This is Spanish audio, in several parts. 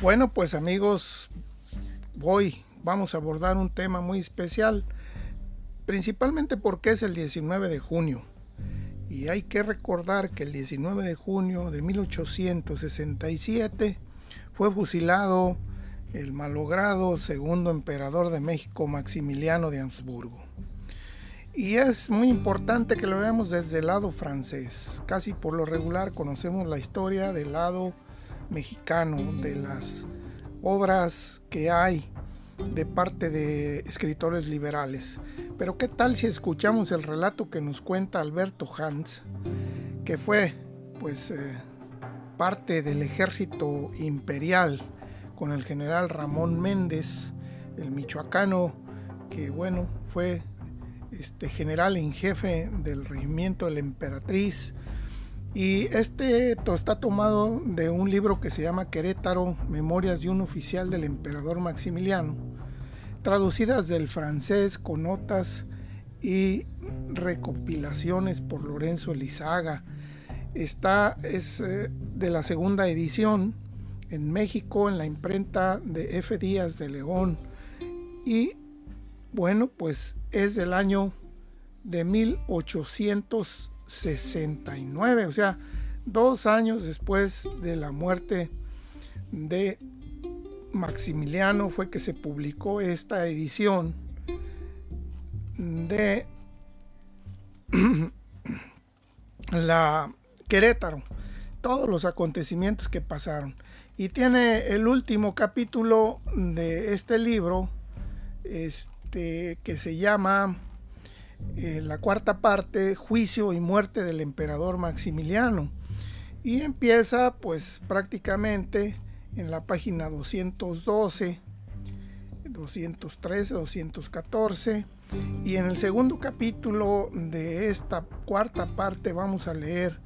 Bueno, pues amigos, hoy vamos a abordar un tema muy especial, principalmente porque es el 19 de junio. Y hay que recordar que el 19 de junio de 1867 fue fusilado el malogrado segundo emperador de México, Maximiliano de Habsburgo. Y es muy importante que lo veamos desde el lado francés. Casi por lo regular conocemos la historia del lado mexicano, de las obras que hay de parte de escritores liberales. Pero ¿qué tal si escuchamos el relato que nos cuenta Alberto Hans, que fue pues eh, parte del ejército imperial con el general Ramón Méndez, el michoacano, que bueno, fue este general en jefe del regimiento de la emperatriz, y este está tomado de un libro que se llama Querétaro, Memorias de un oficial del emperador Maximiliano, traducidas del francés con notas y recopilaciones por Lorenzo Elizaga. Esta es eh, de la segunda edición en México en la imprenta de F. Díaz de León y bueno, pues es del año de 1800 69, o sea, dos años después de la muerte de Maximiliano fue que se publicó esta edición de la Querétaro, todos los acontecimientos que pasaron. Y tiene el último capítulo de este libro, este, que se llama eh, la cuarta parte, juicio y muerte del emperador Maximiliano. Y empieza pues prácticamente en la página 212, 213, 214. Y en el segundo capítulo de esta cuarta parte vamos a leer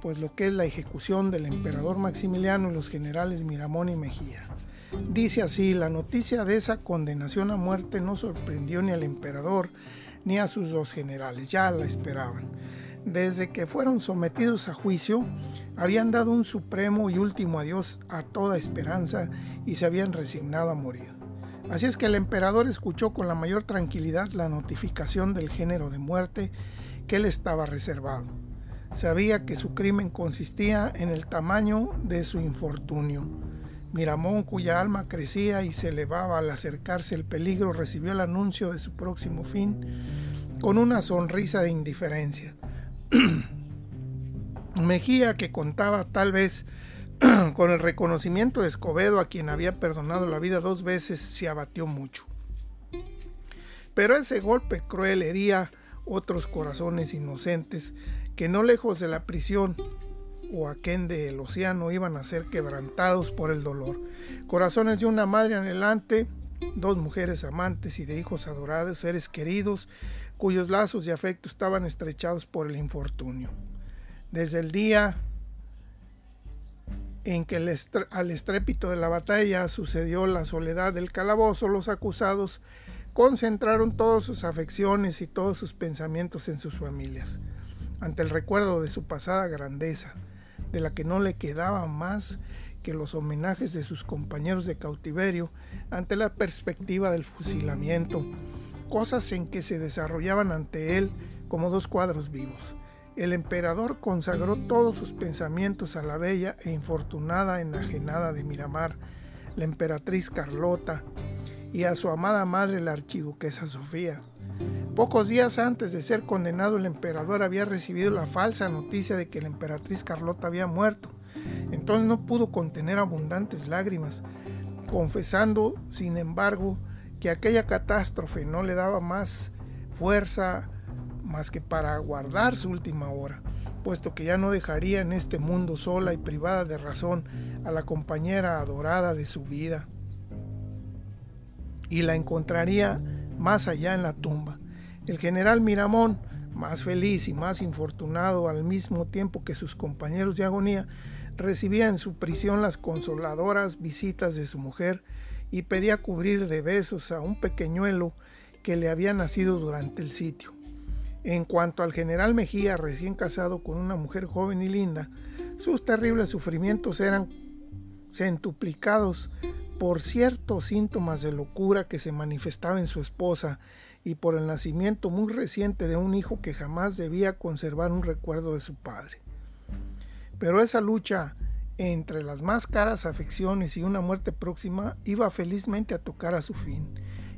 pues lo que es la ejecución del emperador Maximiliano y los generales Miramón y Mejía. Dice así, la noticia de esa condenación a muerte no sorprendió ni al emperador ni a sus dos generales, ya la esperaban. Desde que fueron sometidos a juicio, habían dado un supremo y último adiós a toda esperanza y se habían resignado a morir. Así es que el emperador escuchó con la mayor tranquilidad la notificación del género de muerte que le estaba reservado. Sabía que su crimen consistía en el tamaño de su infortunio Miramón, cuya alma crecía y se elevaba al acercarse el peligro, recibió el anuncio de su próximo fin con una sonrisa de indiferencia. Mejía, que contaba tal vez con el reconocimiento de Escobedo, a quien había perdonado la vida dos veces, se abatió mucho. Pero ese golpe cruel hería otros corazones inocentes que no lejos de la prisión o aquén del océano iban a ser quebrantados por el dolor. Corazones de una madre anhelante, dos mujeres amantes y de hijos adorados, seres queridos, cuyos lazos de afecto estaban estrechados por el infortunio. Desde el día en que al estrépito de la batalla sucedió la soledad del calabozo, los acusados concentraron todas sus afecciones y todos sus pensamientos en sus familias, ante el recuerdo de su pasada grandeza, de la que no le quedaba más que los homenajes de sus compañeros de cautiverio ante la perspectiva del fusilamiento, cosas en que se desarrollaban ante él como dos cuadros vivos. El emperador consagró todos sus pensamientos a la bella e infortunada enajenada de Miramar, la emperatriz Carlota, y a su amada madre la archiduquesa Sofía. Pocos días antes de ser condenado, el emperador había recibido la falsa noticia de que la emperatriz Carlota había muerto. Entonces no pudo contener abundantes lágrimas, confesando, sin embargo, que aquella catástrofe no le daba más fuerza más que para aguardar su última hora, puesto que ya no dejaría en este mundo sola y privada de razón a la compañera adorada de su vida, y la encontraría más allá en la tumba. El general Miramón, más feliz y más infortunado al mismo tiempo que sus compañeros de agonía, recibía en su prisión las consoladoras visitas de su mujer y pedía cubrir de besos a un pequeñuelo que le había nacido durante el sitio. En cuanto al general Mejía, recién casado con una mujer joven y linda, sus terribles sufrimientos eran centuplicados por ciertos síntomas de locura que se manifestaba en su esposa y por el nacimiento muy reciente de un hijo que jamás debía conservar un recuerdo de su padre. Pero esa lucha entre las más caras afecciones y una muerte próxima iba felizmente a tocar a su fin,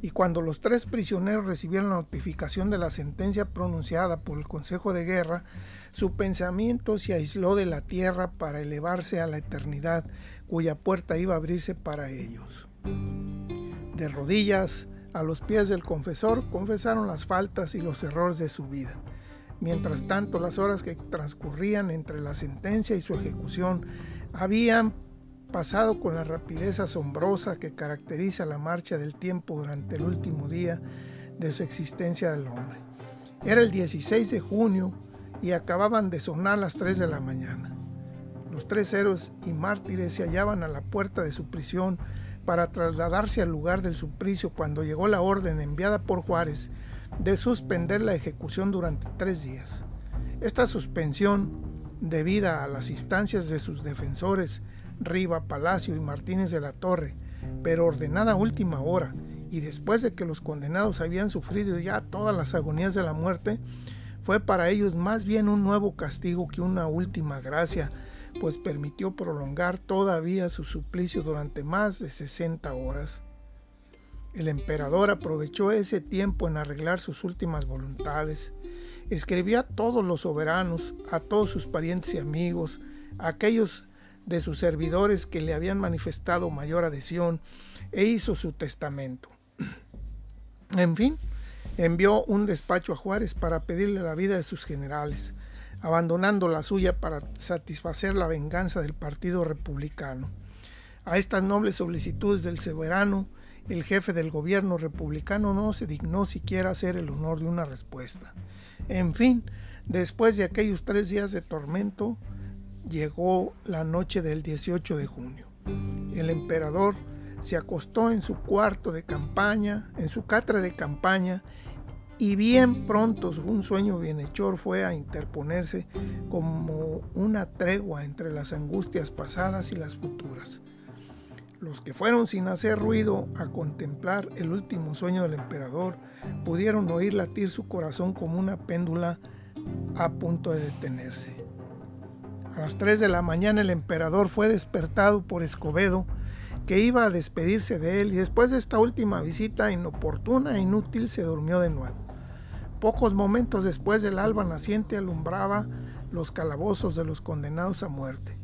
y cuando los tres prisioneros recibieron la notificación de la sentencia pronunciada por el Consejo de Guerra, su pensamiento se aisló de la tierra para elevarse a la eternidad, cuya puerta iba a abrirse para ellos. De rodillas, a los pies del confesor, confesaron las faltas y los errores de su vida. Mientras tanto, las horas que transcurrían entre la sentencia y su ejecución habían pasado con la rapidez asombrosa que caracteriza la marcha del tiempo durante el último día de su existencia del hombre. Era el 16 de junio y acababan de sonar las 3 de la mañana. Los tres héroes y mártires se hallaban a la puerta de su prisión para trasladarse al lugar del suplicio cuando llegó la orden enviada por Juárez de suspender la ejecución durante tres días. Esta suspensión, debida a las instancias de sus defensores, Riva, Palacio y Martínez de la Torre, pero ordenada a última hora y después de que los condenados habían sufrido ya todas las agonías de la muerte, fue para ellos más bien un nuevo castigo que una última gracia, pues permitió prolongar todavía su suplicio durante más de 60 horas. El emperador aprovechó ese tiempo en arreglar sus últimas voluntades. Escribió a todos los soberanos, a todos sus parientes y amigos, a aquellos de sus servidores que le habían manifestado mayor adhesión, e hizo su testamento. En fin, envió un despacho a Juárez para pedirle la vida de sus generales, abandonando la suya para satisfacer la venganza del Partido Republicano. A estas nobles solicitudes del soberano, el jefe del gobierno republicano no se dignó siquiera hacer el honor de una respuesta. En fin, después de aquellos tres días de tormento, llegó la noche del 18 de junio. El emperador se acostó en su cuarto de campaña, en su catra de campaña, y bien pronto un sueño bienhechor fue a interponerse como una tregua entre las angustias pasadas y las futuras. Los que fueron sin hacer ruido a contemplar el último sueño del emperador pudieron oír latir su corazón como una péndula a punto de detenerse. A las 3 de la mañana el emperador fue despertado por Escobedo, que iba a despedirse de él y después de esta última visita inoportuna e inútil se durmió de nuevo. Pocos momentos después del alba naciente alumbraba los calabozos de los condenados a muerte.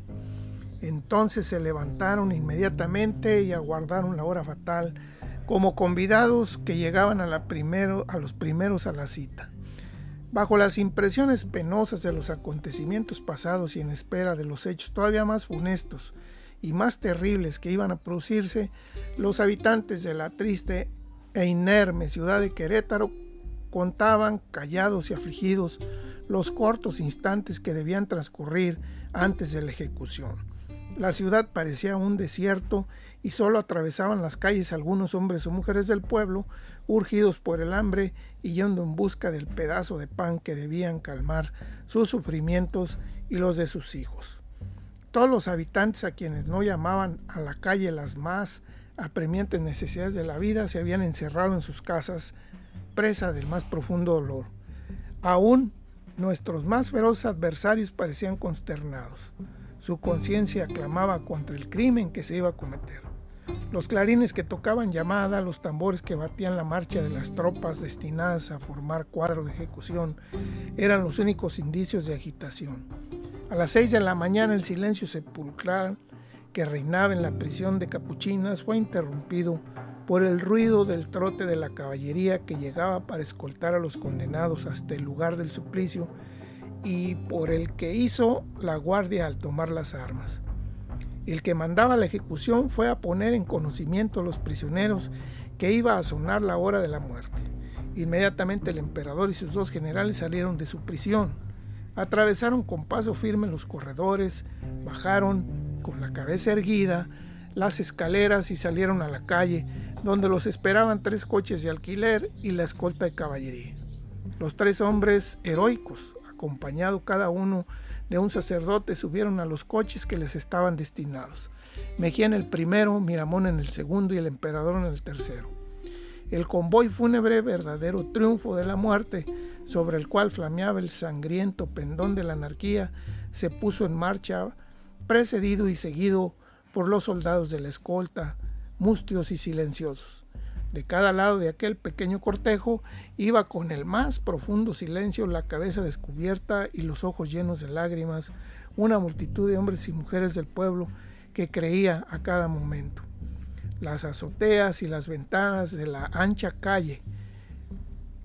Entonces se levantaron inmediatamente y aguardaron la hora fatal, como convidados que llegaban a, a los primeros a la cita. Bajo las impresiones penosas de los acontecimientos pasados y en espera de los hechos todavía más funestos y más terribles que iban a producirse, los habitantes de la triste e inerme ciudad de Querétaro contaban, callados y afligidos, los cortos instantes que debían transcurrir antes de la ejecución. La ciudad parecía un desierto y solo atravesaban las calles algunos hombres o mujeres del pueblo, urgidos por el hambre y yendo en busca del pedazo de pan que debían calmar sus sufrimientos y los de sus hijos. Todos los habitantes a quienes no llamaban a la calle las más apremiantes necesidades de la vida se habían encerrado en sus casas, presa del más profundo dolor. Aún nuestros más feroces adversarios parecían consternados. Su conciencia clamaba contra el crimen que se iba a cometer. Los clarines que tocaban llamada, los tambores que batían la marcha de las tropas destinadas a formar cuadro de ejecución, eran los únicos indicios de agitación. A las seis de la mañana el silencio sepulcral que reinaba en la prisión de Capuchinas fue interrumpido por el ruido del trote de la caballería que llegaba para escoltar a los condenados hasta el lugar del suplicio y por el que hizo la guardia al tomar las armas. El que mandaba la ejecución fue a poner en conocimiento a los prisioneros que iba a sonar la hora de la muerte. Inmediatamente el emperador y sus dos generales salieron de su prisión. Atravesaron con paso firme los corredores, bajaron con la cabeza erguida las escaleras y salieron a la calle, donde los esperaban tres coches de alquiler y la escolta de caballería. Los tres hombres heroicos, acompañado cada uno de un sacerdote subieron a los coches que les estaban destinados. Mejía en el primero, Miramón en el segundo y el emperador en el tercero. El convoy fúnebre, verdadero triunfo de la muerte, sobre el cual flameaba el sangriento pendón de la anarquía, se puso en marcha, precedido y seguido por los soldados de la escolta, mustios y silenciosos. De cada lado de aquel pequeño cortejo iba con el más profundo silencio, la cabeza descubierta y los ojos llenos de lágrimas, una multitud de hombres y mujeres del pueblo que creía a cada momento. Las azoteas y las ventanas de la ancha calle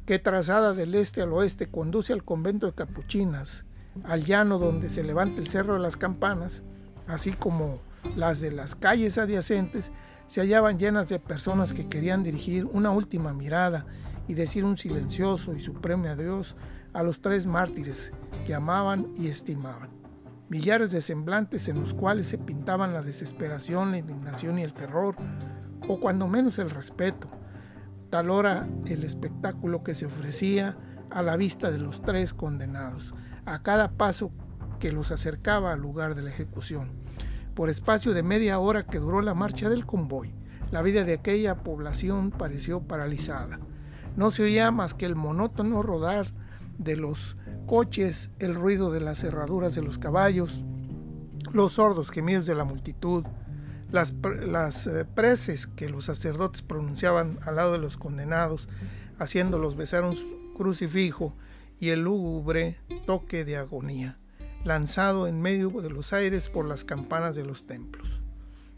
que trazada del este al oeste conduce al convento de Capuchinas, al llano donde se levanta el cerro de las campanas, así como las de las calles adyacentes, se hallaban llenas de personas que querían dirigir una última mirada y decir un silencioso y supremo adiós a los tres mártires que amaban y estimaban. Millares de semblantes en los cuales se pintaban la desesperación, la indignación y el terror, o cuando menos el respeto. Tal hora el espectáculo que se ofrecía a la vista de los tres condenados, a cada paso que los acercaba al lugar de la ejecución por espacio de media hora que duró la marcha del convoy. La vida de aquella población pareció paralizada. No se oía más que el monótono rodar de los coches, el ruido de las cerraduras de los caballos, los sordos gemidos de la multitud, las, las eh, preces que los sacerdotes pronunciaban al lado de los condenados, haciéndolos besar un crucifijo y el lúgubre toque de agonía lanzado en medio de los aires por las campanas de los templos.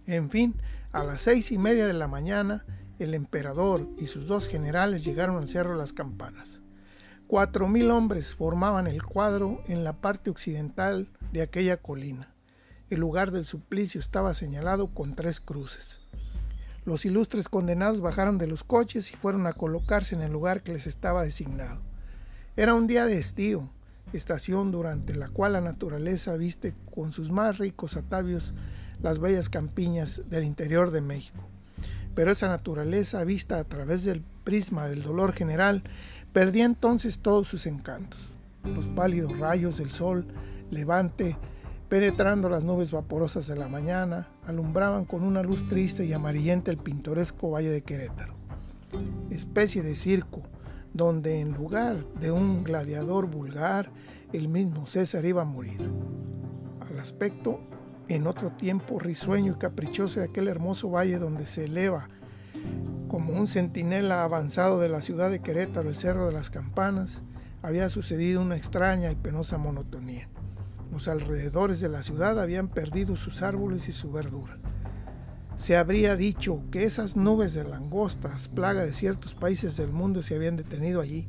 En fin, a las seis y media de la mañana, el emperador y sus dos generales llegaron al Cerro las Campanas. Cuatro mil hombres formaban el cuadro en la parte occidental de aquella colina. El lugar del suplicio estaba señalado con tres cruces. Los ilustres condenados bajaron de los coches y fueron a colocarse en el lugar que les estaba designado. Era un día de estío, estación durante la cual la naturaleza viste con sus más ricos atavios las bellas campiñas del interior de México. Pero esa naturaleza vista a través del prisma del dolor general perdía entonces todos sus encantos. Los pálidos rayos del sol levante, penetrando las nubes vaporosas de la mañana, alumbraban con una luz triste y amarillenta el pintoresco valle de Querétaro. Especie de circo, donde en lugar de un gladiador vulgar, el mismo César iba a morir. Al aspecto, en otro tiempo risueño y caprichoso de aquel hermoso valle donde se eleva como un centinela avanzado de la ciudad de Querétaro, el Cerro de las Campanas, había sucedido una extraña y penosa monotonía. Los alrededores de la ciudad habían perdido sus árboles y su verdura se habría dicho que esas nubes de langostas, plaga de ciertos países del mundo, se habían detenido allí.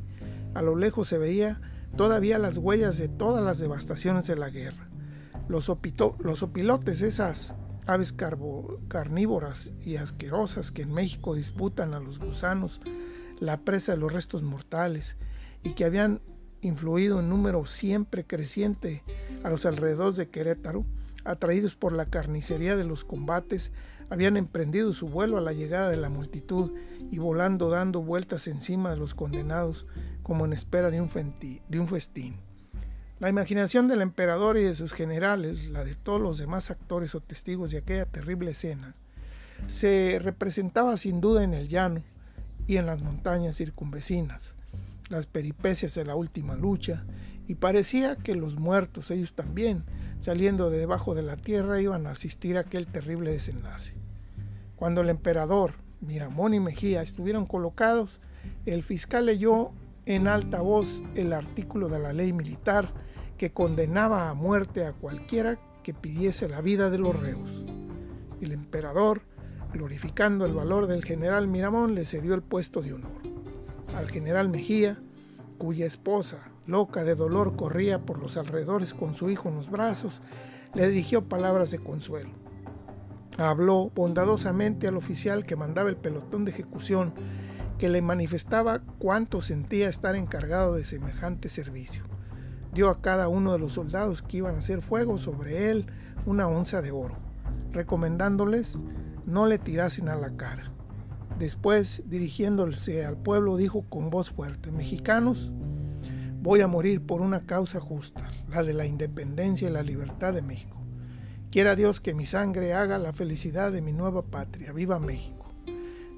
A lo lejos se veía todavía las huellas de todas las devastaciones de la guerra. Los, los opilotes, esas aves carnívoras y asquerosas que en México disputan a los gusanos la presa de los restos mortales y que habían influido en número siempre creciente a los alrededores de Querétaro, atraídos por la carnicería de los combates, habían emprendido su vuelo a la llegada de la multitud y volando dando vueltas encima de los condenados como en espera de un, festín. La imaginación del emperador y de sus generales, la de todos los demás actores o testigos de aquella terrible escena, se representaba sin duda en el llano y en las montañas circunvecinas, las peripecias de la última lucha, y parecía que los muertos, ellos también, saliendo de debajo de la tierra, iban a asistir a aquel terrible desenlace. Cuando el emperador, Miramón y Mejía estuvieron colocados, el fiscal leyó en alta voz el artículo de la ley militar que condenaba a muerte a cualquiera que pidiese la vida de los reos. El emperador, glorificando el valor del general Miramón, le cedió el puesto de honor. Al general Mejía, cuya esposa, loca de dolor, corría por los alrededores con su hijo en los brazos, le dirigió palabras de consuelo. Habló bondadosamente al oficial que mandaba el pelotón de ejecución, que le manifestaba cuánto sentía estar encargado de semejante servicio. Dio a cada uno de los soldados que iban a hacer fuego sobre él una onza de oro, recomendándoles no le tirasen a la cara. Después, dirigiéndose al pueblo, dijo con voz fuerte, Mexicanos, Voy a morir por una causa justa, la de la independencia y la libertad de México. Quiera Dios que mi sangre haga la felicidad de mi nueva patria. ¡Viva México!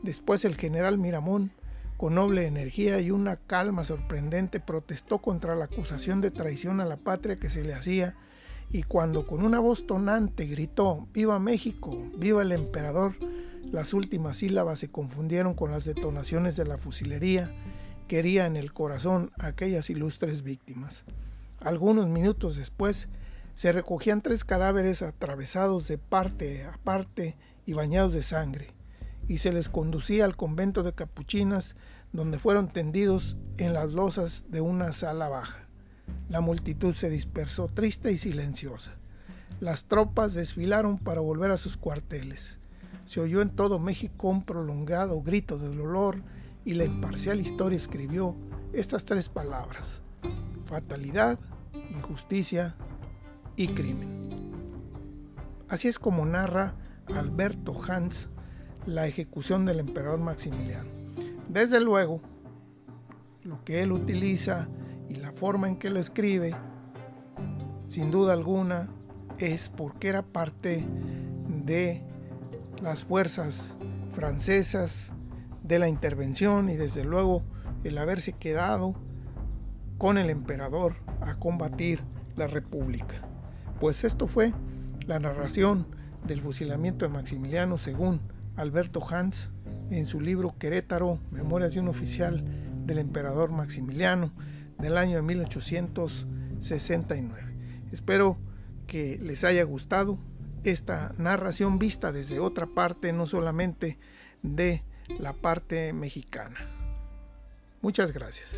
Después el general Miramón, con noble energía y una calma sorprendente, protestó contra la acusación de traición a la patria que se le hacía y cuando con una voz tonante gritó ¡Viva México! ¡Viva el emperador! Las últimas sílabas se confundieron con las detonaciones de la fusilería quería en el corazón a aquellas ilustres víctimas. Algunos minutos después se recogían tres cadáveres atravesados de parte a parte y bañados de sangre, y se les conducía al convento de capuchinas, donde fueron tendidos en las losas de una sala baja. La multitud se dispersó triste y silenciosa. Las tropas desfilaron para volver a sus cuarteles. Se oyó en todo México un prolongado grito de dolor y la imparcial historia escribió estas tres palabras, fatalidad, injusticia y crimen. Así es como narra Alberto Hans la ejecución del emperador Maximiliano. Desde luego, lo que él utiliza y la forma en que lo escribe, sin duda alguna, es porque era parte de las fuerzas francesas de la intervención y desde luego el haberse quedado con el emperador a combatir la república. Pues esto fue la narración del fusilamiento de Maximiliano según Alberto Hans en su libro Querétaro, Memorias de un oficial del emperador Maximiliano del año de 1869. Espero que les haya gustado esta narración vista desde otra parte, no solamente de la parte mexicana. Muchas gracias.